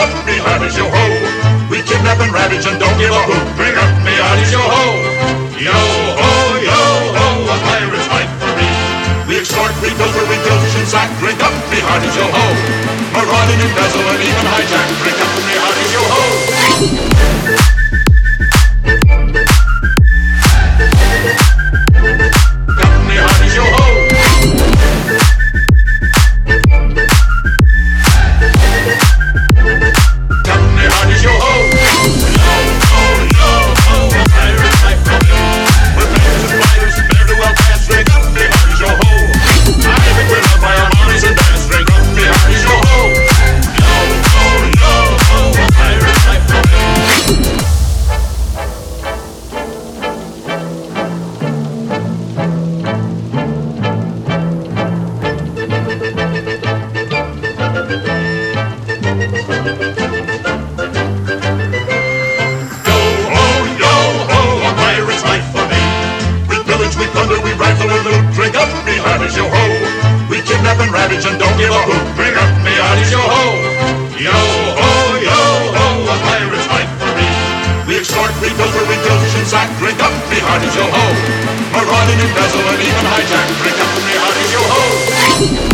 up, me hearties, yo ho! We kidnap and ravage and don't give a hoot. Bring up, me hearties, yo ho! Yo ho, yo ho, a pirate's life for me. We extort, we pilfer, we pillage and sack. Bring up, me hearties, yo ho! Marauding, and embezzle, and even hijack. Bring up, me hearties, yo ho! me is your home. Marauding, and even hijack, free company hearties, yo ho!